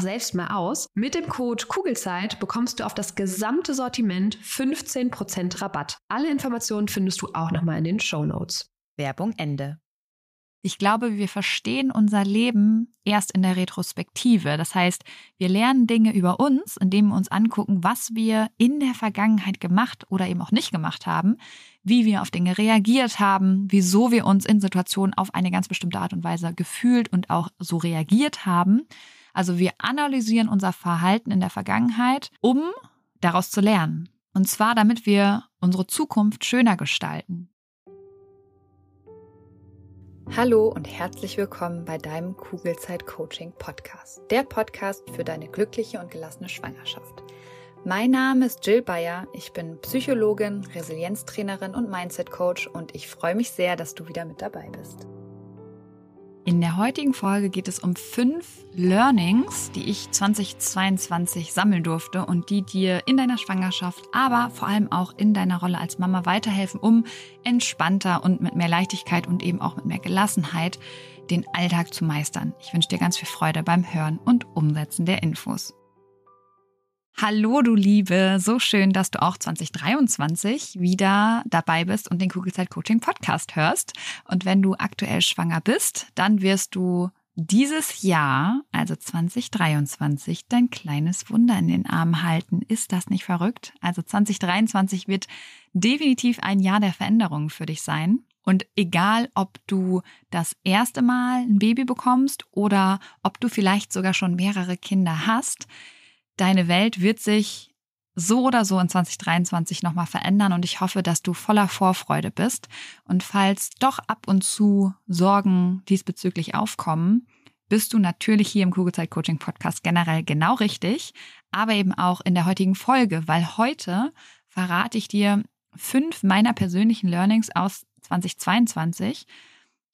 selbst mal aus. Mit dem Code Kugelzeit bekommst du auf das gesamte Sortiment 15% Rabatt. Alle Informationen findest du auch nochmal in den Show Notes. Werbung Ende. Ich glaube, wir verstehen unser Leben erst in der Retrospektive. Das heißt, wir lernen Dinge über uns, indem wir uns angucken, was wir in der Vergangenheit gemacht oder eben auch nicht gemacht haben, wie wir auf Dinge reagiert haben, wieso wir uns in Situationen auf eine ganz bestimmte Art und Weise gefühlt und auch so reagiert haben. Also wir analysieren unser Verhalten in der Vergangenheit, um daraus zu lernen. Und zwar, damit wir unsere Zukunft schöner gestalten. Hallo und herzlich willkommen bei deinem Kugelzeit Coaching Podcast. Der Podcast für deine glückliche und gelassene Schwangerschaft. Mein Name ist Jill Bayer. Ich bin Psychologin, Resilienztrainerin und Mindset Coach und ich freue mich sehr, dass du wieder mit dabei bist. In der heutigen Folge geht es um fünf Learnings, die ich 2022 sammeln durfte und die dir in deiner Schwangerschaft, aber vor allem auch in deiner Rolle als Mama weiterhelfen, um entspannter und mit mehr Leichtigkeit und eben auch mit mehr Gelassenheit den Alltag zu meistern. Ich wünsche dir ganz viel Freude beim Hören und Umsetzen der Infos. Hallo, du Liebe, so schön, dass du auch 2023 wieder dabei bist und den Kugelzeit Coaching Podcast hörst. Und wenn du aktuell schwanger bist, dann wirst du dieses Jahr, also 2023, dein kleines Wunder in den Armen halten. Ist das nicht verrückt? Also 2023 wird definitiv ein Jahr der Veränderungen für dich sein. Und egal, ob du das erste Mal ein Baby bekommst oder ob du vielleicht sogar schon mehrere Kinder hast, deine Welt wird sich so oder so in 2023 nochmal verändern und ich hoffe, dass du voller Vorfreude bist. Und falls doch ab und zu Sorgen diesbezüglich aufkommen, bist du natürlich hier im Kugelzeit Coaching Podcast generell genau richtig, aber eben auch in der heutigen Folge, weil heute verrate ich dir fünf meiner persönlichen Learnings aus 2022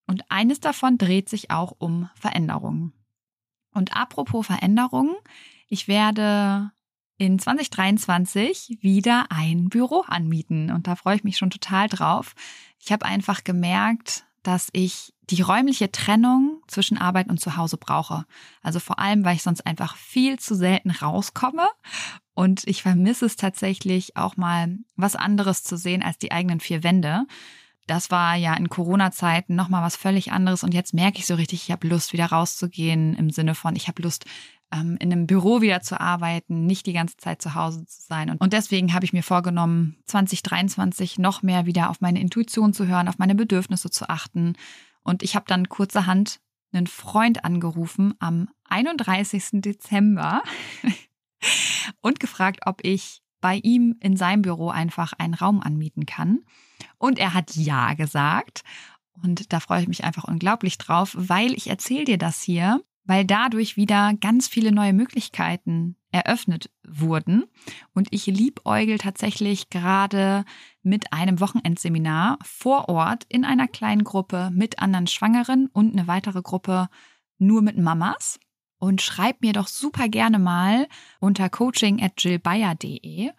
und eines davon dreht sich auch um Veränderungen. Und apropos Veränderungen, ich werde in 2023 wieder ein Büro anmieten und da freue ich mich schon total drauf. Ich habe einfach gemerkt, dass ich die räumliche Trennung zwischen Arbeit und Zuhause brauche. Also vor allem, weil ich sonst einfach viel zu selten rauskomme und ich vermisse es tatsächlich auch mal was anderes zu sehen als die eigenen vier Wände. Das war ja in Corona-Zeiten nochmal was völlig anderes und jetzt merke ich so richtig, ich habe Lust, wieder rauszugehen im Sinne von, ich habe Lust, ähm, in einem Büro wieder zu arbeiten, nicht die ganze Zeit zu Hause zu sein. Und, und deswegen habe ich mir vorgenommen, 2023 noch mehr wieder auf meine Intuition zu hören, auf meine Bedürfnisse zu achten. Und ich habe dann kurzerhand einen Freund angerufen am 31. Dezember und gefragt, ob ich bei ihm in seinem Büro einfach einen Raum anmieten kann. Und er hat ja gesagt. Und da freue ich mich einfach unglaublich drauf, weil ich erzähle dir das hier, weil dadurch wieder ganz viele neue Möglichkeiten eröffnet wurden. Und ich liebäugel tatsächlich gerade mit einem Wochenendseminar vor Ort in einer kleinen Gruppe mit anderen Schwangeren und eine weitere Gruppe nur mit Mamas. Und schreib mir doch super gerne mal unter coaching at jillbayer.de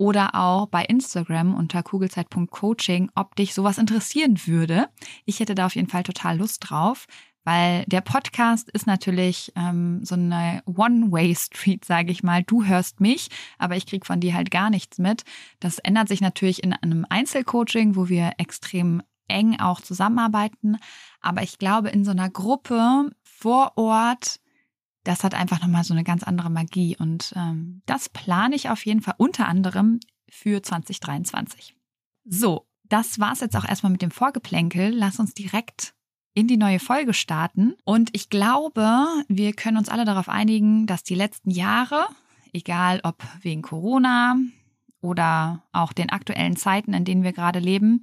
oder auch bei Instagram unter kugelzeit.coaching, ob dich sowas interessieren würde. Ich hätte da auf jeden Fall total Lust drauf. Weil der Podcast ist natürlich ähm, so eine One-Way-Street, sage ich mal. Du hörst mich, aber ich krieg von dir halt gar nichts mit. Das ändert sich natürlich in einem Einzelcoaching, wo wir extrem eng auch zusammenarbeiten. Aber ich glaube, in so einer Gruppe vor Ort, das hat einfach nochmal so eine ganz andere Magie. Und ähm, das plane ich auf jeden Fall unter anderem für 2023. So, das war's jetzt auch erstmal mit dem Vorgeplänkel. Lass uns direkt in die neue Folge starten. Und ich glaube, wir können uns alle darauf einigen, dass die letzten Jahre, egal ob wegen Corona oder auch den aktuellen Zeiten, in denen wir gerade leben,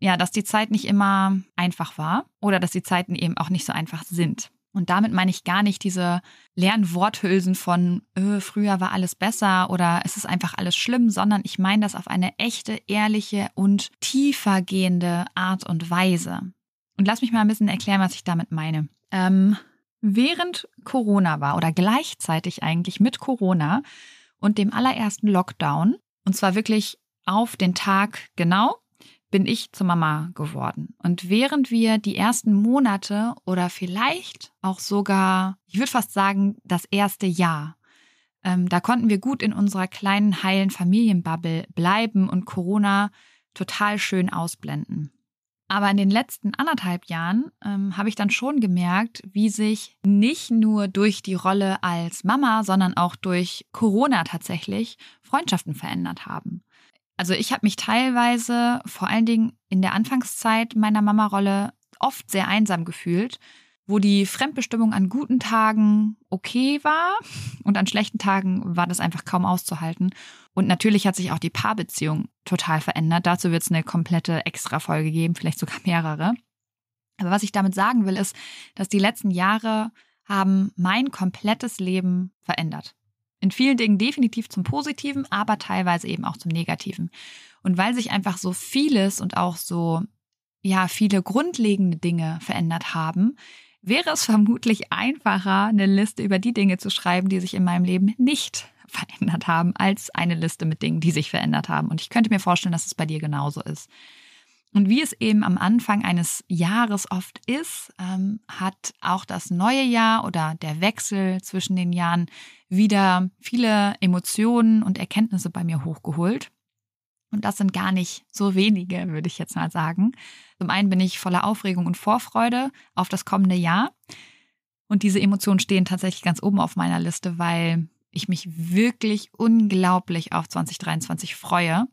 ja, dass die Zeit nicht immer einfach war oder dass die Zeiten eben auch nicht so einfach sind. Und damit meine ich gar nicht diese leeren Worthülsen von öh, früher war alles besser oder es ist einfach alles schlimm, sondern ich meine das auf eine echte, ehrliche und tiefer gehende Art und Weise. Und lass mich mal ein bisschen erklären, was ich damit meine. Ähm, während Corona war oder gleichzeitig eigentlich mit Corona und dem allerersten Lockdown, und zwar wirklich auf den Tag genau, bin ich zur Mama geworden. Und während wir die ersten Monate oder vielleicht auch sogar, ich würde fast sagen, das erste Jahr, ähm, da konnten wir gut in unserer kleinen, heilen Familienbubble bleiben und Corona total schön ausblenden. Aber in den letzten anderthalb Jahren ähm, habe ich dann schon gemerkt, wie sich nicht nur durch die Rolle als Mama, sondern auch durch Corona tatsächlich Freundschaften verändert haben. Also ich habe mich teilweise, vor allen Dingen in der Anfangszeit meiner Mama-Rolle, oft sehr einsam gefühlt, wo die Fremdbestimmung an guten Tagen okay war und an schlechten Tagen war das einfach kaum auszuhalten. Und natürlich hat sich auch die Paarbeziehung total verändert. Dazu wird es eine komplette Extra-Folge geben, vielleicht sogar mehrere. Aber was ich damit sagen will, ist, dass die letzten Jahre haben mein komplettes Leben verändert. In vielen Dingen definitiv zum Positiven, aber teilweise eben auch zum Negativen. Und weil sich einfach so vieles und auch so, ja, viele grundlegende Dinge verändert haben, wäre es vermutlich einfacher, eine Liste über die Dinge zu schreiben, die sich in meinem Leben nicht verändert haben, als eine Liste mit Dingen, die sich verändert haben. Und ich könnte mir vorstellen, dass es bei dir genauso ist. Und wie es eben am Anfang eines Jahres oft ist, ähm, hat auch das neue Jahr oder der Wechsel zwischen den Jahren wieder viele Emotionen und Erkenntnisse bei mir hochgeholt. Und das sind gar nicht so wenige, würde ich jetzt mal sagen. Zum einen bin ich voller Aufregung und Vorfreude auf das kommende Jahr. Und diese Emotionen stehen tatsächlich ganz oben auf meiner Liste, weil ich mich wirklich unglaublich auf 2023 freue,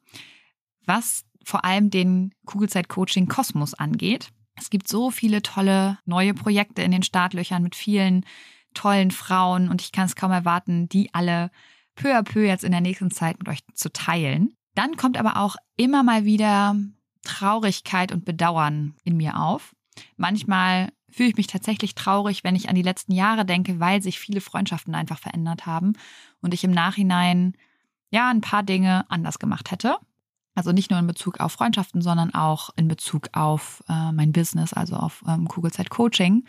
was vor allem den Kugelzeit-Coaching Kosmos angeht. Es gibt so viele tolle neue Projekte in den Startlöchern mit vielen tollen Frauen und ich kann es kaum erwarten, die alle peu à peu jetzt in der nächsten Zeit mit euch zu teilen. Dann kommt aber auch immer mal wieder Traurigkeit und Bedauern in mir auf. Manchmal fühle ich mich tatsächlich traurig, wenn ich an die letzten Jahre denke, weil sich viele Freundschaften einfach verändert haben und ich im Nachhinein ja ein paar Dinge anders gemacht hätte. Also nicht nur in Bezug auf Freundschaften, sondern auch in Bezug auf äh, mein Business, also auf ähm, Kugelzeit Coaching.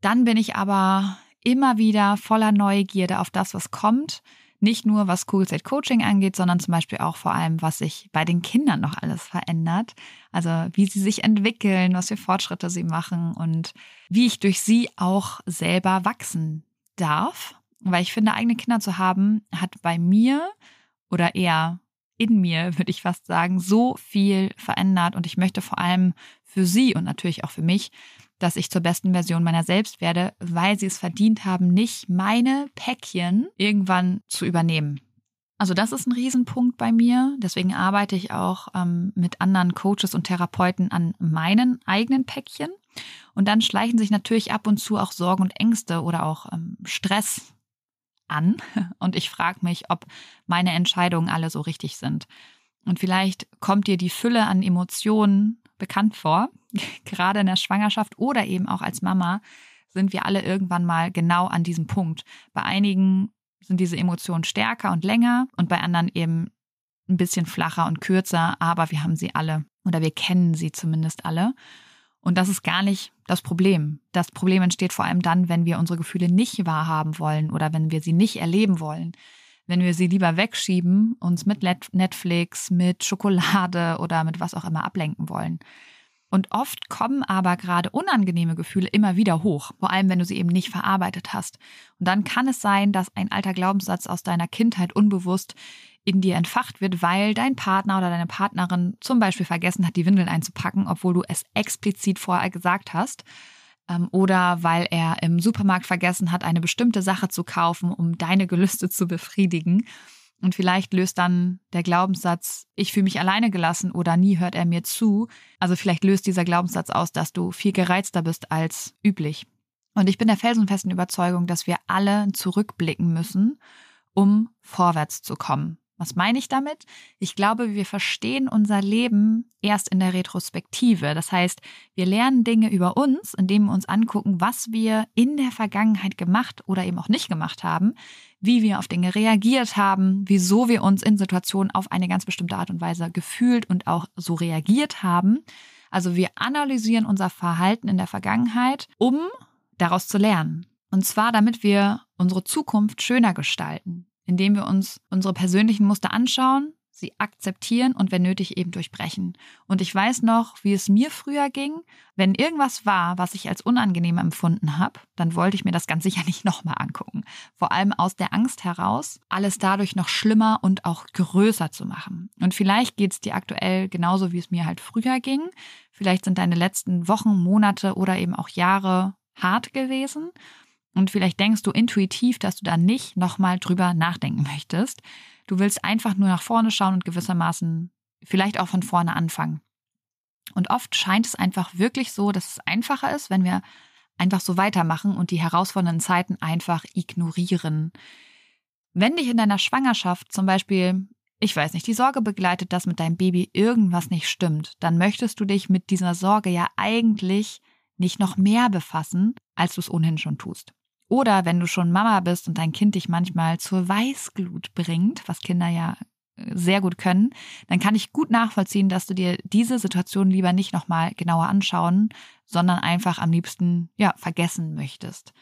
Dann bin ich aber immer wieder voller Neugierde auf das, was kommt. Nicht nur was Kugelzeit Coaching angeht, sondern zum Beispiel auch vor allem, was sich bei den Kindern noch alles verändert. Also wie sie sich entwickeln, was für Fortschritte sie machen und wie ich durch sie auch selber wachsen darf. Weil ich finde, eigene Kinder zu haben, hat bei mir oder eher in mir, würde ich fast sagen, so viel verändert. Und ich möchte vor allem für sie und natürlich auch für mich dass ich zur besten Version meiner selbst werde, weil sie es verdient haben, nicht meine Päckchen irgendwann zu übernehmen. Also das ist ein Riesenpunkt bei mir. Deswegen arbeite ich auch ähm, mit anderen Coaches und Therapeuten an meinen eigenen Päckchen. Und dann schleichen sich natürlich ab und zu auch Sorgen und Ängste oder auch ähm, Stress an. Und ich frage mich, ob meine Entscheidungen alle so richtig sind. Und vielleicht kommt dir die Fülle an Emotionen bekannt vor. Gerade in der Schwangerschaft oder eben auch als Mama sind wir alle irgendwann mal genau an diesem Punkt. Bei einigen sind diese Emotionen stärker und länger und bei anderen eben ein bisschen flacher und kürzer, aber wir haben sie alle oder wir kennen sie zumindest alle. Und das ist gar nicht das Problem. Das Problem entsteht vor allem dann, wenn wir unsere Gefühle nicht wahrhaben wollen oder wenn wir sie nicht erleben wollen wenn wir sie lieber wegschieben, uns mit Netflix, mit Schokolade oder mit was auch immer ablenken wollen. Und oft kommen aber gerade unangenehme Gefühle immer wieder hoch, vor allem wenn du sie eben nicht verarbeitet hast. Und dann kann es sein, dass ein alter Glaubenssatz aus deiner Kindheit unbewusst in dir entfacht wird, weil dein Partner oder deine Partnerin zum Beispiel vergessen hat, die Windeln einzupacken, obwohl du es explizit vorher gesagt hast oder weil er im Supermarkt vergessen hat, eine bestimmte Sache zu kaufen, um deine Gelüste zu befriedigen. Und vielleicht löst dann der Glaubenssatz, ich fühle mich alleine gelassen oder nie hört er mir zu. Also vielleicht löst dieser Glaubenssatz aus, dass du viel gereizter bist als üblich. Und ich bin der felsenfesten Überzeugung, dass wir alle zurückblicken müssen, um vorwärts zu kommen. Was meine ich damit? Ich glaube, wir verstehen unser Leben erst in der Retrospektive. Das heißt, wir lernen Dinge über uns, indem wir uns angucken, was wir in der Vergangenheit gemacht oder eben auch nicht gemacht haben, wie wir auf Dinge reagiert haben, wieso wir uns in Situationen auf eine ganz bestimmte Art und Weise gefühlt und auch so reagiert haben. Also wir analysieren unser Verhalten in der Vergangenheit, um daraus zu lernen. Und zwar, damit wir unsere Zukunft schöner gestalten indem wir uns unsere persönlichen Muster anschauen, sie akzeptieren und wenn nötig eben durchbrechen. Und ich weiß noch, wie es mir früher ging. Wenn irgendwas war, was ich als unangenehm empfunden habe, dann wollte ich mir das ganz sicher nicht nochmal angucken. Vor allem aus der Angst heraus, alles dadurch noch schlimmer und auch größer zu machen. Und vielleicht geht es dir aktuell genauso, wie es mir halt früher ging. Vielleicht sind deine letzten Wochen, Monate oder eben auch Jahre hart gewesen. Und vielleicht denkst du intuitiv, dass du da nicht nochmal drüber nachdenken möchtest. Du willst einfach nur nach vorne schauen und gewissermaßen vielleicht auch von vorne anfangen. Und oft scheint es einfach wirklich so, dass es einfacher ist, wenn wir einfach so weitermachen und die herausfordernden Zeiten einfach ignorieren. Wenn dich in deiner Schwangerschaft zum Beispiel, ich weiß nicht, die Sorge begleitet, dass mit deinem Baby irgendwas nicht stimmt, dann möchtest du dich mit dieser Sorge ja eigentlich nicht noch mehr befassen, als du es ohnehin schon tust. Oder wenn du schon Mama bist und dein Kind dich manchmal zur Weißglut bringt, was Kinder ja äh, sehr gut können, dann kann ich gut nachvollziehen, dass du dir diese Situation lieber nicht nochmal genauer anschauen, sondern einfach am liebsten, ja, vergessen möchtest.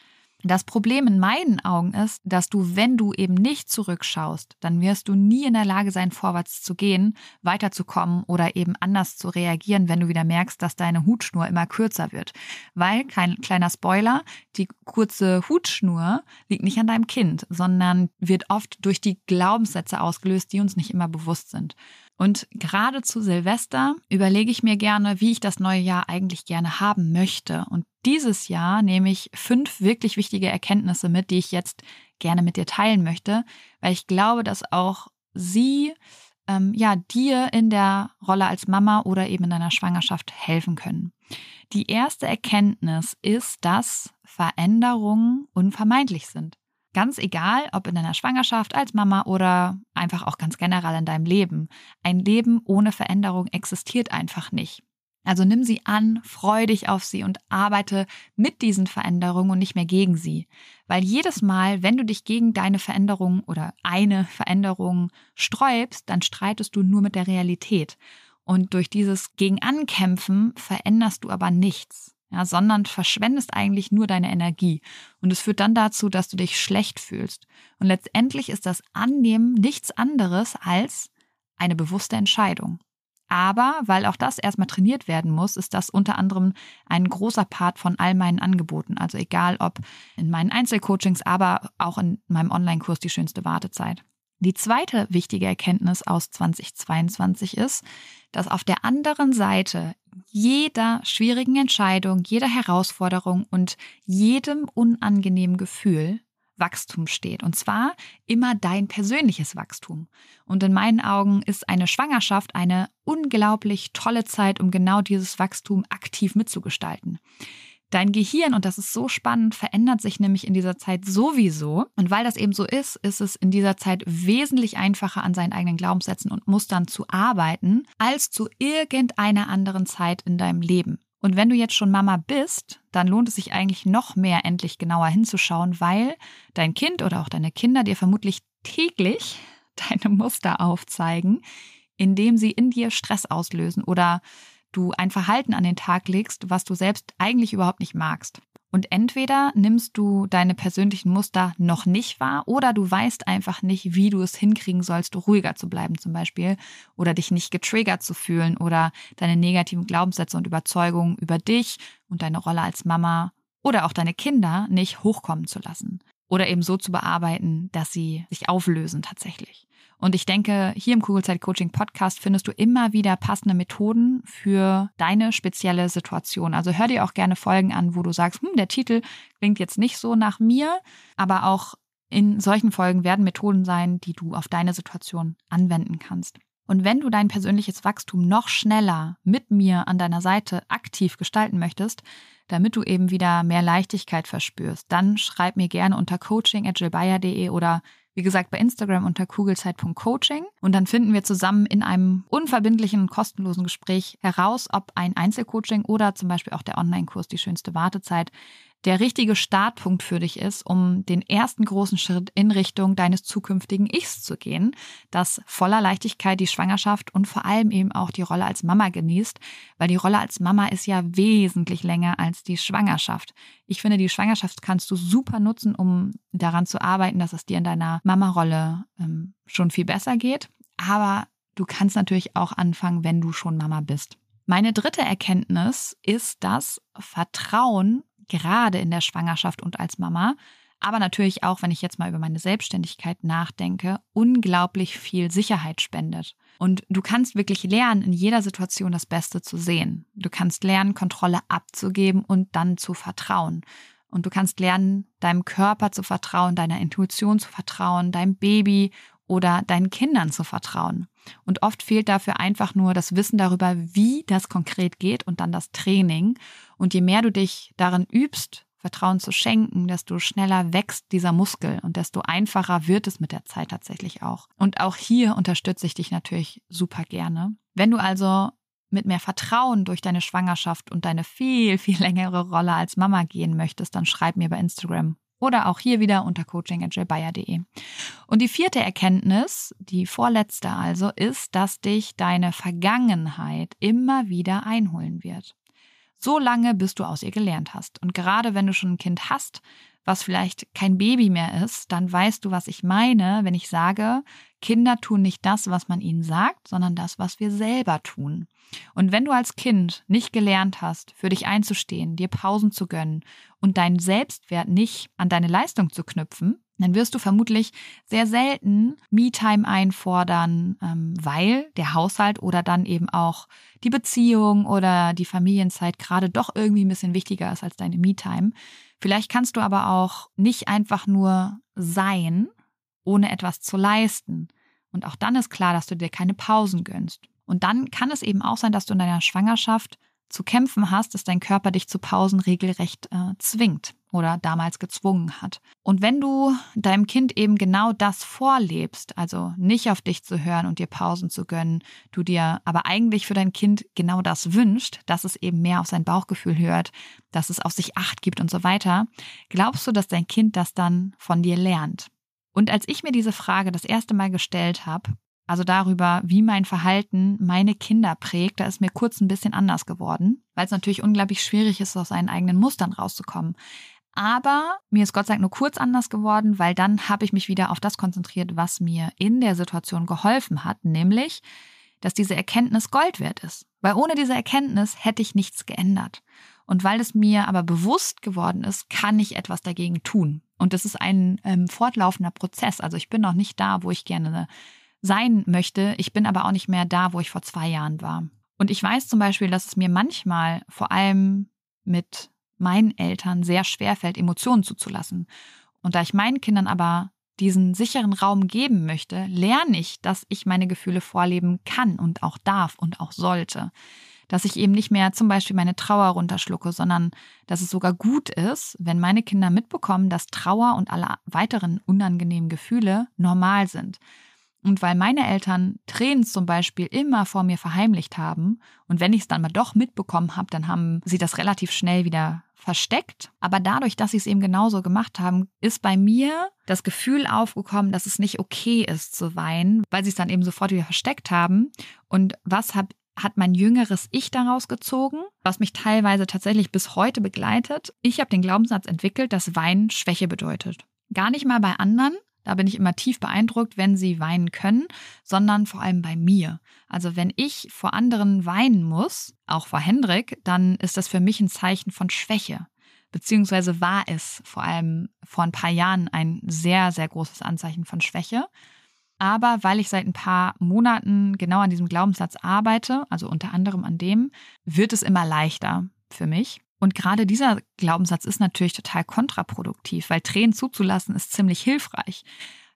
Das Problem in meinen Augen ist, dass du, wenn du eben nicht zurückschaust, dann wirst du nie in der Lage sein, vorwärts zu gehen, weiterzukommen oder eben anders zu reagieren, wenn du wieder merkst, dass deine Hutschnur immer kürzer wird. Weil, kein kleiner Spoiler, die kurze Hutschnur liegt nicht an deinem Kind, sondern wird oft durch die Glaubenssätze ausgelöst, die uns nicht immer bewusst sind. Und gerade zu Silvester überlege ich mir gerne, wie ich das neue Jahr eigentlich gerne haben möchte. Und dieses Jahr nehme ich fünf wirklich wichtige Erkenntnisse mit, die ich jetzt gerne mit dir teilen möchte, weil ich glaube, dass auch sie ähm, ja dir in der Rolle als Mama oder eben in deiner Schwangerschaft helfen können. Die erste Erkenntnis ist, dass Veränderungen unvermeidlich sind. Ganz egal, ob in deiner Schwangerschaft als Mama oder einfach auch ganz generell in deinem Leben. Ein Leben ohne Veränderung existiert einfach nicht. Also nimm sie an, freu dich auf sie und arbeite mit diesen Veränderungen und nicht mehr gegen sie. Weil jedes Mal, wenn du dich gegen deine Veränderung oder eine Veränderung sträubst, dann streitest du nur mit der Realität. Und durch dieses Gegenankämpfen veränderst du aber nichts ja, sondern verschwendest eigentlich nur deine Energie. Und es führt dann dazu, dass du dich schlecht fühlst. Und letztendlich ist das Annehmen nichts anderes als eine bewusste Entscheidung. Aber weil auch das erstmal trainiert werden muss, ist das unter anderem ein großer Part von all meinen Angeboten. Also egal ob in meinen Einzelcoachings, aber auch in meinem Online-Kurs die schönste Wartezeit. Die zweite wichtige Erkenntnis aus 2022 ist, dass auf der anderen Seite jeder schwierigen Entscheidung, jeder Herausforderung und jedem unangenehmen Gefühl Wachstum steht. Und zwar immer dein persönliches Wachstum. Und in meinen Augen ist eine Schwangerschaft eine unglaublich tolle Zeit, um genau dieses Wachstum aktiv mitzugestalten. Dein Gehirn, und das ist so spannend, verändert sich nämlich in dieser Zeit sowieso. Und weil das eben so ist, ist es in dieser Zeit wesentlich einfacher, an seinen eigenen Glaubenssätzen und Mustern zu arbeiten, als zu irgendeiner anderen Zeit in deinem Leben. Und wenn du jetzt schon Mama bist, dann lohnt es sich eigentlich noch mehr, endlich genauer hinzuschauen, weil dein Kind oder auch deine Kinder dir vermutlich täglich deine Muster aufzeigen, indem sie in dir Stress auslösen oder du ein Verhalten an den Tag legst, was du selbst eigentlich überhaupt nicht magst. Und entweder nimmst du deine persönlichen Muster noch nicht wahr oder du weißt einfach nicht, wie du es hinkriegen sollst, ruhiger zu bleiben zum Beispiel oder dich nicht getriggert zu fühlen oder deine negativen Glaubenssätze und Überzeugungen über dich und deine Rolle als Mama oder auch deine Kinder nicht hochkommen zu lassen oder eben so zu bearbeiten, dass sie sich auflösen tatsächlich. Und ich denke, hier im Kugelzeit Coaching Podcast findest du immer wieder passende Methoden für deine spezielle Situation. Also hör dir auch gerne Folgen an, wo du sagst, hm, der Titel klingt jetzt nicht so nach mir, aber auch in solchen Folgen werden Methoden sein, die du auf deine Situation anwenden kannst. Und wenn du dein persönliches Wachstum noch schneller mit mir an deiner Seite aktiv gestalten möchtest, damit du eben wieder mehr Leichtigkeit verspürst, dann schreib mir gerne unter coaching.gilbayer.de oder Wie gesagt, bei Instagram unter kugelzeit.coaching. Und dann finden wir zusammen in einem unverbindlichen kostenlosen Gespräch heraus, ob ein Einzelcoaching oder zum Beispiel auch der Online-Kurs Die schönste Wartezeit der richtige Startpunkt für dich ist, um den ersten großen Schritt in Richtung deines zukünftigen Ichs zu gehen, das voller Leichtigkeit die Schwangerschaft und vor allem eben auch die Rolle als Mama genießt, weil die Rolle als Mama ist ja wesentlich länger als die Schwangerschaft. Ich finde, die Schwangerschaft kannst du super nutzen, um daran zu arbeiten, dass es dir in deiner Mama-Rolle ähm, schon viel besser geht. Aber du kannst natürlich auch anfangen, wenn du schon Mama bist. Meine dritte Erkenntnis ist, dass Vertrauen gerade in der Schwangerschaft und als Mama, aber natürlich auch, wenn ich jetzt mal über meine Selbstständigkeit nachdenke, unglaublich viel Sicherheit spendet. Und du kannst wirklich lernen, in jeder Situation das Beste zu sehen. Du kannst lernen, Kontrolle abzugeben und dann zu vertrauen. Und du kannst lernen, deinem Körper zu vertrauen, deiner Intuition zu vertrauen, deinem Baby oder deinen Kindern zu vertrauen. Und oft fehlt dafür einfach nur das Wissen darüber, wie das konkret geht und dann das Training. Und je mehr du dich darin übst, Vertrauen zu schenken, desto schneller wächst dieser Muskel und desto einfacher wird es mit der Zeit tatsächlich auch. Und auch hier unterstütze ich dich natürlich super gerne. Wenn du also mit mehr Vertrauen durch deine Schwangerschaft und deine viel, viel längere Rolle als Mama gehen möchtest, dann schreib mir bei Instagram oder auch hier wieder unter coaching.jbayer.de. Und die vierte Erkenntnis, die vorletzte also, ist, dass dich deine Vergangenheit immer wieder einholen wird. So lange, bis du aus ihr gelernt hast. Und gerade wenn du schon ein Kind hast, was vielleicht kein Baby mehr ist, dann weißt du, was ich meine, wenn ich sage, Kinder tun nicht das, was man ihnen sagt, sondern das, was wir selber tun. Und wenn du als Kind nicht gelernt hast, für dich einzustehen, dir Pausen zu gönnen und deinen Selbstwert nicht an deine Leistung zu knüpfen, dann wirst du vermutlich sehr selten Me-Time einfordern, ähm, weil der Haushalt oder dann eben auch die Beziehung oder die Familienzeit gerade doch irgendwie ein bisschen wichtiger ist als deine Me-Time. Vielleicht kannst du aber auch nicht einfach nur sein, ohne etwas zu leisten. Und auch dann ist klar, dass du dir keine Pausen gönnst. Und dann kann es eben auch sein, dass du in deiner Schwangerschaft zu kämpfen hast, dass dein Körper dich zu Pausen regelrecht äh, zwingt oder damals gezwungen hat. Und wenn du deinem Kind eben genau das vorlebst, also nicht auf dich zu hören und dir Pausen zu gönnen, du dir aber eigentlich für dein Kind genau das wünscht, dass es eben mehr auf sein Bauchgefühl hört, dass es auf sich acht gibt und so weiter, glaubst du, dass dein Kind das dann von dir lernt? Und als ich mir diese Frage das erste Mal gestellt habe, also darüber, wie mein Verhalten meine Kinder prägt, da ist mir kurz ein bisschen anders geworden, weil es natürlich unglaublich schwierig ist, aus seinen eigenen Mustern rauszukommen. Aber mir ist Gott sei Dank nur kurz anders geworden, weil dann habe ich mich wieder auf das konzentriert, was mir in der Situation geholfen hat, nämlich, dass diese Erkenntnis Gold wert ist. Weil ohne diese Erkenntnis hätte ich nichts geändert. Und weil es mir aber bewusst geworden ist, kann ich etwas dagegen tun. Und das ist ein ähm, fortlaufender Prozess. Also ich bin noch nicht da, wo ich gerne sein möchte. Ich bin aber auch nicht mehr da, wo ich vor zwei Jahren war. Und ich weiß zum Beispiel, dass es mir manchmal vor allem mit meinen Eltern sehr schwer fällt, Emotionen zuzulassen. Und da ich meinen Kindern aber diesen sicheren Raum geben möchte, lerne ich, dass ich meine Gefühle vorleben kann und auch darf und auch sollte. Dass ich eben nicht mehr zum Beispiel meine Trauer runterschlucke, sondern dass es sogar gut ist, wenn meine Kinder mitbekommen, dass Trauer und alle weiteren unangenehmen Gefühle normal sind. Und weil meine Eltern Tränen zum Beispiel immer vor mir verheimlicht haben und wenn ich es dann mal doch mitbekommen habe, dann haben sie das relativ schnell wieder versteckt. Aber dadurch, dass sie es eben genauso gemacht haben, ist bei mir das Gefühl aufgekommen, dass es nicht okay ist zu weinen, weil sie es dann eben sofort wieder versteckt haben. Und was hab, hat mein jüngeres Ich daraus gezogen, was mich teilweise tatsächlich bis heute begleitet? Ich habe den Glaubenssatz entwickelt, dass Weinen Schwäche bedeutet. Gar nicht mal bei anderen, da bin ich immer tief beeindruckt, wenn sie weinen können, sondern vor allem bei mir. Also wenn ich vor anderen weinen muss, auch vor Hendrik, dann ist das für mich ein Zeichen von Schwäche. Beziehungsweise war es vor allem vor ein paar Jahren ein sehr, sehr großes Anzeichen von Schwäche. Aber weil ich seit ein paar Monaten genau an diesem Glaubenssatz arbeite, also unter anderem an dem, wird es immer leichter für mich. Und gerade dieser Glaubenssatz ist natürlich total kontraproduktiv, weil Tränen zuzulassen ist ziemlich hilfreich.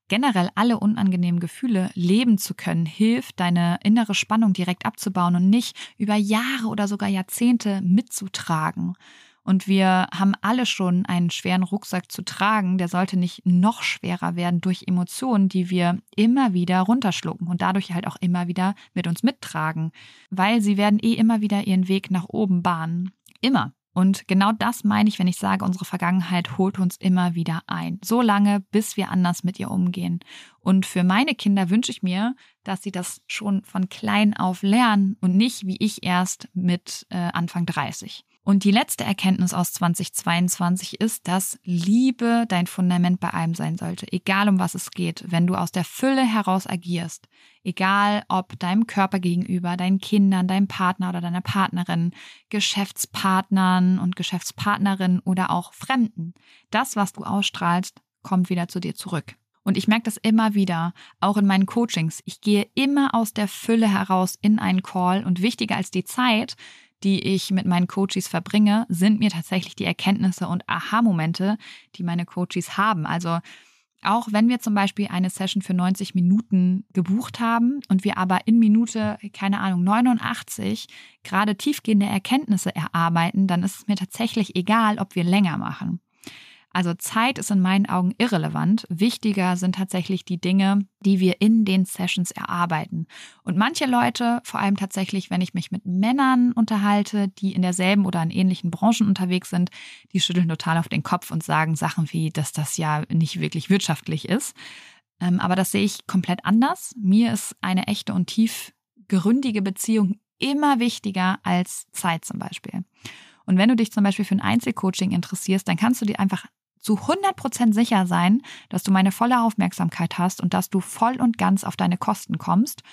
Generell alle unangenehmen Gefühle leben zu können, hilft, deine innere Spannung direkt abzubauen und nicht über Jahre oder sogar Jahrzehnte mitzutragen. Und wir haben alle schon einen schweren Rucksack zu tragen. Der sollte nicht noch schwerer werden durch Emotionen, die wir immer wieder runterschlucken und dadurch halt auch immer wieder mit uns mittragen. Weil sie werden eh immer wieder ihren Weg nach oben bahnen. Immer. Und genau das meine ich, wenn ich sage, unsere Vergangenheit holt uns immer wieder ein. So lange, bis wir anders mit ihr umgehen. Und für meine Kinder wünsche ich mir, dass sie das schon von klein auf lernen und nicht wie ich erst mit äh, Anfang 30. Und die letzte Erkenntnis aus 2022 ist, dass Liebe dein Fundament bei allem sein sollte, egal um was es geht. Wenn du aus der Fülle heraus agierst, egal ob deinem Körper gegenüber, deinen Kindern, deinem Partner oder deiner Partnerin, Geschäftspartnern und Geschäftspartnerinnen oder auch Fremden, das, was du ausstrahlst, kommt wieder zu dir zurück. Und ich merke das immer wieder, auch in meinen Coachings. Ich gehe immer aus der Fülle heraus in einen Call und wichtiger als die Zeit die ich mit meinen Coaches verbringe, sind mir tatsächlich die Erkenntnisse und Aha-Momente, die meine Coaches haben. Also auch wenn wir zum Beispiel eine Session für 90 Minuten gebucht haben und wir aber in Minute, keine Ahnung, 89 gerade tiefgehende Erkenntnisse erarbeiten, dann ist es mir tatsächlich egal, ob wir länger machen. Also Zeit ist in meinen Augen irrelevant. Wichtiger sind tatsächlich die Dinge, die wir in den Sessions erarbeiten. Und manche Leute, vor allem tatsächlich, wenn ich mich mit Männern unterhalte, die in derselben oder in ähnlichen Branchen unterwegs sind, die schütteln total auf den Kopf und sagen Sachen wie, dass das ja nicht wirklich wirtschaftlich ist. Ähm, aber das sehe ich komplett anders. Mir ist eine echte und tiefgründige Beziehung immer wichtiger als Zeit zum Beispiel. Und wenn du dich zum Beispiel für ein Einzelcoaching interessierst, dann kannst du dir einfach zu 100% sicher sein, dass du meine volle Aufmerksamkeit hast und dass du voll und ganz auf deine Kosten kommst.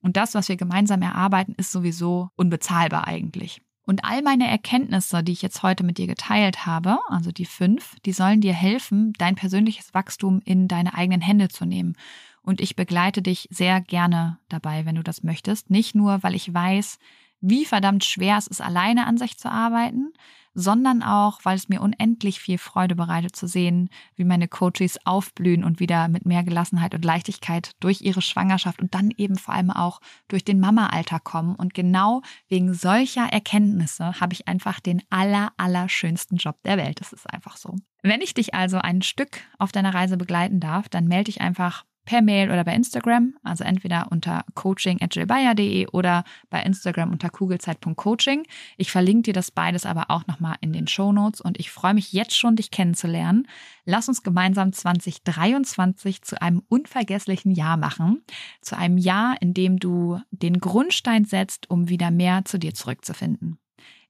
Und das, was wir gemeinsam erarbeiten, ist sowieso unbezahlbar eigentlich. Und all meine Erkenntnisse, die ich jetzt heute mit dir geteilt habe, also die fünf, die sollen dir helfen, dein persönliches Wachstum in deine eigenen Hände zu nehmen. Und ich begleite dich sehr gerne dabei, wenn du das möchtest. Nicht nur, weil ich weiß, wie verdammt schwer es ist, alleine an sich zu arbeiten, sondern auch, weil es mir unendlich viel Freude bereitet zu sehen, wie meine Coaches aufblühen und wieder mit mehr Gelassenheit und Leichtigkeit durch ihre Schwangerschaft und dann eben vor allem auch durch den Mama-Alter kommen. Und genau wegen solcher Erkenntnisse habe ich einfach den aller, aller schönsten Job der Welt. Das ist einfach so. Wenn ich dich also ein Stück auf deiner Reise begleiten darf, dann melde dich einfach per Mail oder bei Instagram, also entweder unter coaching.jillbayer.de oder bei Instagram unter kugelzeit.coaching. Ich verlinke dir das beides aber auch nochmal in den Show Notes und ich freue mich jetzt schon, dich kennenzulernen. Lass uns gemeinsam 2023 zu einem unvergesslichen Jahr machen. Zu einem Jahr, in dem du den Grundstein setzt, um wieder mehr zu dir zurückzufinden.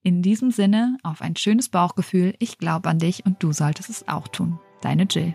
In diesem Sinne, auf ein schönes Bauchgefühl. Ich glaube an dich und du solltest es auch tun. Deine Jill.